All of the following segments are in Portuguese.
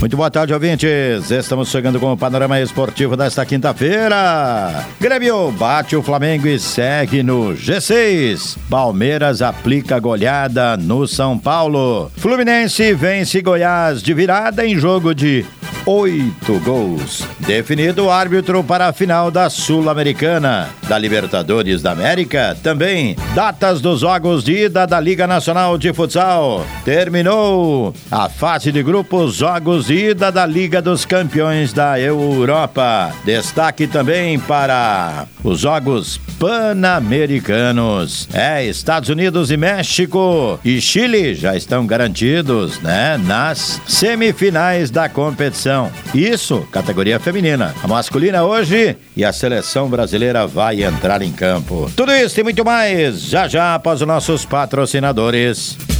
Muito boa tarde, ouvintes. Estamos chegando com o panorama esportivo desta quinta-feira. Grêmio bate o Flamengo e segue no G6. Palmeiras aplica goleada no São Paulo. Fluminense vence Goiás de virada em jogo de oito gols. Definido o árbitro para a final da Sul-Americana, da Libertadores da América, também datas dos jogos de ida da Liga Nacional de Futsal. Terminou a fase de grupos jogos de ida da Liga dos Campeões da Europa. Destaque também para os jogos pan-americanos. É, Estados Unidos e México e Chile já estão garantidos, né, nas semifinais da competição. Isso, categoria feminina. A masculina hoje e a seleção brasileira vai entrar em campo. Tudo isso e muito mais já já após os nossos patrocinadores.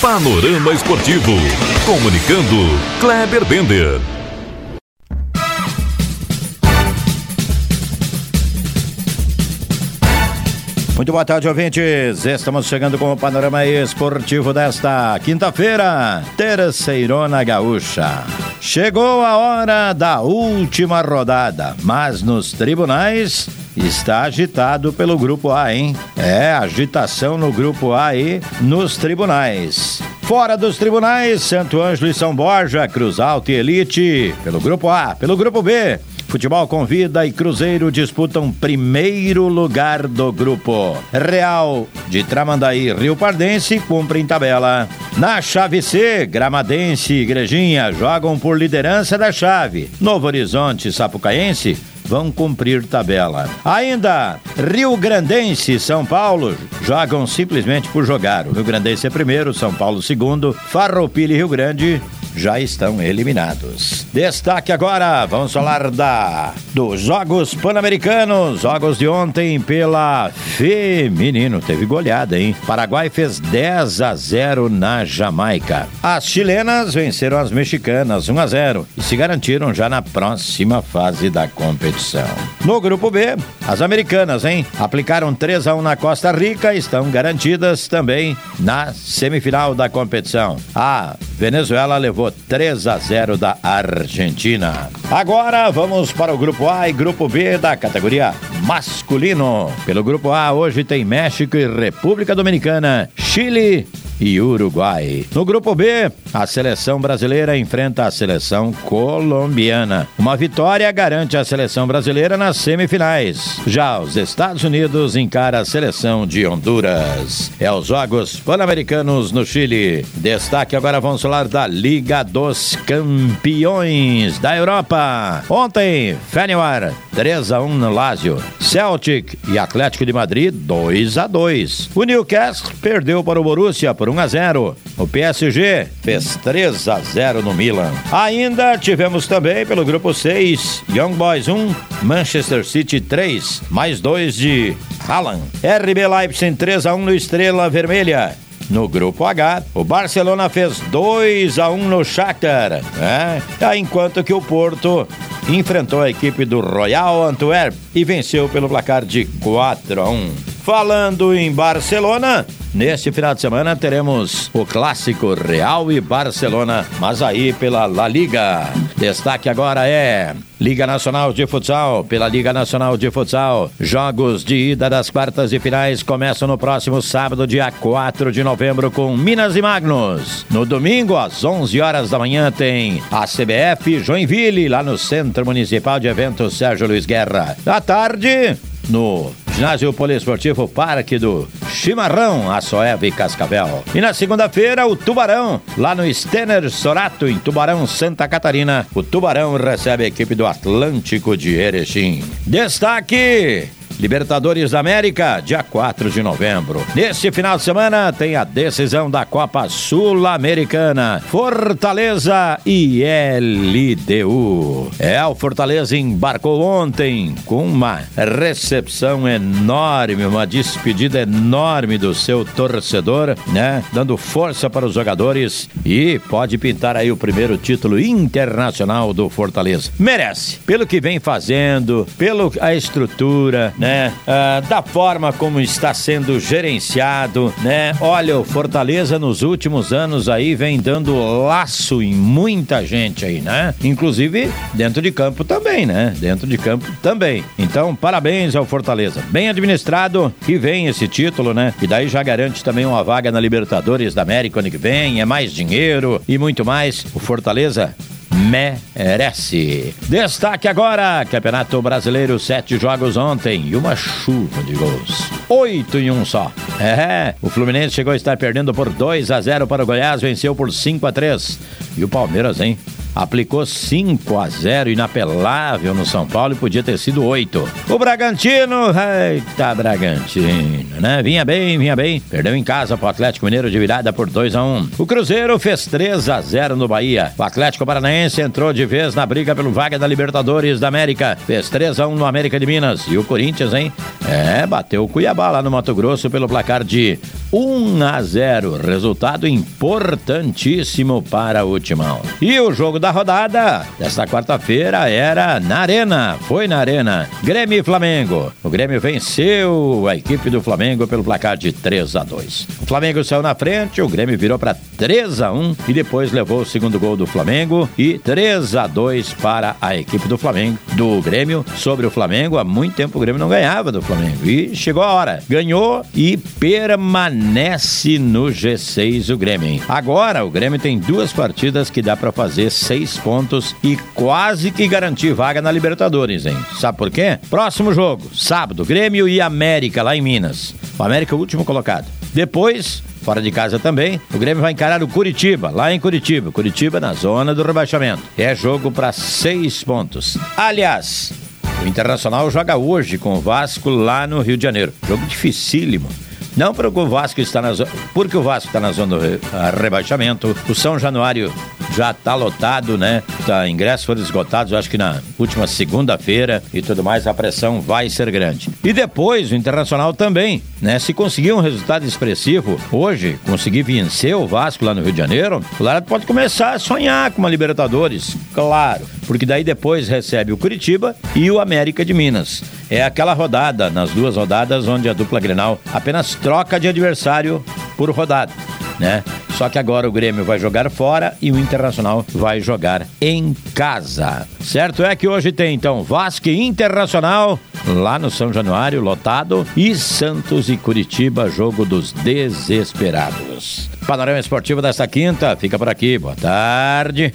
Panorama Esportivo. Comunicando, Kleber Bender. Muito boa tarde, ouvintes. Estamos chegando com o panorama esportivo desta quinta-feira, terceirona gaúcha. Chegou a hora da última rodada, mas nos tribunais está agitado pelo grupo A, hein? É, agitação no grupo A e nos tribunais. Fora dos tribunais, Santo Ângelo e São Borja, Cruz Alta e Elite, pelo grupo A, pelo grupo B. Futebol Convida e Cruzeiro disputam primeiro lugar do grupo. Real de Tramandaí Rio Pardense cumprem tabela. Na chave C, Gramadense e Igrejinha jogam por liderança da chave. Novo Horizonte Sapucaense vão cumprir tabela. Ainda, Rio Grandense e São Paulo jogam simplesmente por jogar. O Rio Grandense é primeiro, São Paulo segundo, Farroupilha e Rio Grande já estão eliminados. Destaque agora, vamos falar da dos Jogos Pan-Americanos, jogos de ontem pela feminino, teve goleada, hein? Paraguai fez 10 a 0 na Jamaica. As chilenas venceram as mexicanas 1 a 0 e se garantiram já na próxima fase da competição. No grupo B, as americanas, hein? Aplicaram 3 a 1 na Costa Rica estão garantidas também na semifinal da competição. A Venezuela levou 3 a 0 da Argentina. Agora vamos para o grupo A e grupo B da categoria masculino. Pelo grupo A, hoje tem México e República Dominicana, Chile e Uruguai. No grupo B, a seleção brasileira enfrenta a seleção colombiana. Uma vitória garante a seleção brasileira nas semifinais. Já os Estados Unidos encara a seleção de Honduras. É os Jogos Pan-Americanos no Chile. Destaque agora vamos falar da Liga dos Campeões da Europa. Ontem, Fenwar 3 a 1 no Lazio. Celtic e Atlético de Madrid 2 a 2. O Newcastle perdeu para o Borussia por 1 a 0. O PSG fez 3 a 0 no Milan. Ainda tivemos também pelo grupo 6, Young Boys 1, Manchester City 3, mais 2 de Haaland. RB Leipzig 3 a 1 no Estrela Vermelha. No grupo H, o Barcelona fez 2 a 1 no Shakhtar, né? enquanto que o Porto enfrentou a equipe do Royal Antwerp e venceu pelo placar de 4 a 1. Falando em Barcelona, Neste final de semana teremos o clássico Real e Barcelona, mas aí pela La Liga. Destaque agora é Liga Nacional de Futsal, pela Liga Nacional de Futsal. Jogos de ida das quartas e finais começam no próximo sábado, dia 4 de novembro, com Minas e Magnus. No domingo, às 11 horas da manhã, tem a CBF Joinville, lá no Centro Municipal de Eventos Sérgio Luiz Guerra. À tarde, no Ginásio Poliesportivo Parque do Chimarrão, a Soeva e Cascavel. E na segunda-feira, o Tubarão, lá no Stener Sorato, em Tubarão, Santa Catarina. O Tubarão recebe a equipe do Atlântico de Erechim. Destaque! Libertadores da América, dia 4 de novembro. Neste final de semana tem a decisão da Copa Sul-Americana. Fortaleza e LDU. É, o Fortaleza embarcou ontem com uma recepção enorme, uma despedida enorme do seu torcedor, né? Dando força para os jogadores e pode pintar aí o primeiro título internacional do Fortaleza. Merece, pelo que vem fazendo, pela a estrutura, né? Né? Ah, da forma como está sendo gerenciado, né? Olha, o Fortaleza nos últimos anos aí vem dando laço em muita gente aí, né? Inclusive dentro de campo também, né? Dentro de campo também. Então, parabéns ao Fortaleza. Bem administrado e vem esse título, né? E daí já garante também uma vaga na Libertadores da América ano que vem, é mais dinheiro e muito mais. O Fortaleza merece. Destaque agora: Campeonato Brasileiro, sete jogos ontem e uma chuva de gols. Oito em um só. É, o Fluminense chegou a estar perdendo por 2 a 0 para o Goiás, venceu por 5 a 3. E o Palmeiras, hein? Aplicou 5 a 0 inapelável no São Paulo e podia ter sido 8. O Bragantino, eita Bragantino, né? Vinha bem, vinha bem. Perdeu em casa pro Atlético Mineiro de virada por 2 a 1. O Cruzeiro fez 3 a 0 no Bahia. O Atlético Paranaense entrou de vez na briga pelo vaga da Libertadores da América. Fez 3 a 1 no América de Minas. E o Corinthians, hein? É, bateu o Cuiabá lá no Mato Grosso pelo placar de 1 a 0. Resultado importantíssimo para o Timão. E o jogo da rodada desta quarta-feira era na Arena. Foi na Arena. Grêmio e Flamengo. O Grêmio venceu a equipe do Flamengo pelo placar de 3 a 2. O Flamengo saiu na frente, o Grêmio virou para 3 a 1 e depois levou o segundo gol do Flamengo e 3 a 2 para a equipe do Flamengo, do Grêmio sobre o Flamengo. Há muito tempo o Grêmio não ganhava do Flamengo e chegou a hora. Ganhou e permanece no G6 o Grêmio. Agora o Grêmio tem duas partidas que dá para fazer seis pontos e quase que garantir vaga na Libertadores, hein? Sabe por quê? Próximo jogo, sábado, Grêmio e América, lá em Minas. O América é o último colocado. Depois, fora de casa também, o Grêmio vai encarar o Curitiba, lá em Curitiba. Curitiba na zona do rebaixamento. É jogo para seis pontos. Aliás, o Internacional joga hoje com o Vasco lá no Rio de Janeiro. Jogo dificílimo. Não porque o Vasco está na zona, porque o Vasco está na zona do rebaixamento. O São Januário já está lotado, né? Tá, ingressos foram esgotados, acho que na última segunda-feira e tudo mais, a pressão vai ser grande. E depois o Internacional também, né? Se conseguir um resultado expressivo hoje, conseguir vencer o Vasco lá no Rio de Janeiro, o Lara pode começar a sonhar com uma Libertadores, claro, porque daí depois recebe o Curitiba e o América de Minas. É aquela rodada, nas duas rodadas, onde a dupla Grenal apenas troca de adversário por rodada, né? Só que agora o Grêmio vai jogar fora e o Internacional vai jogar em casa. Certo é que hoje tem então Vasco e Internacional lá no São Januário, lotado, e Santos e Curitiba, jogo dos desesperados. Panorama Esportivo desta quinta fica por aqui. Boa tarde.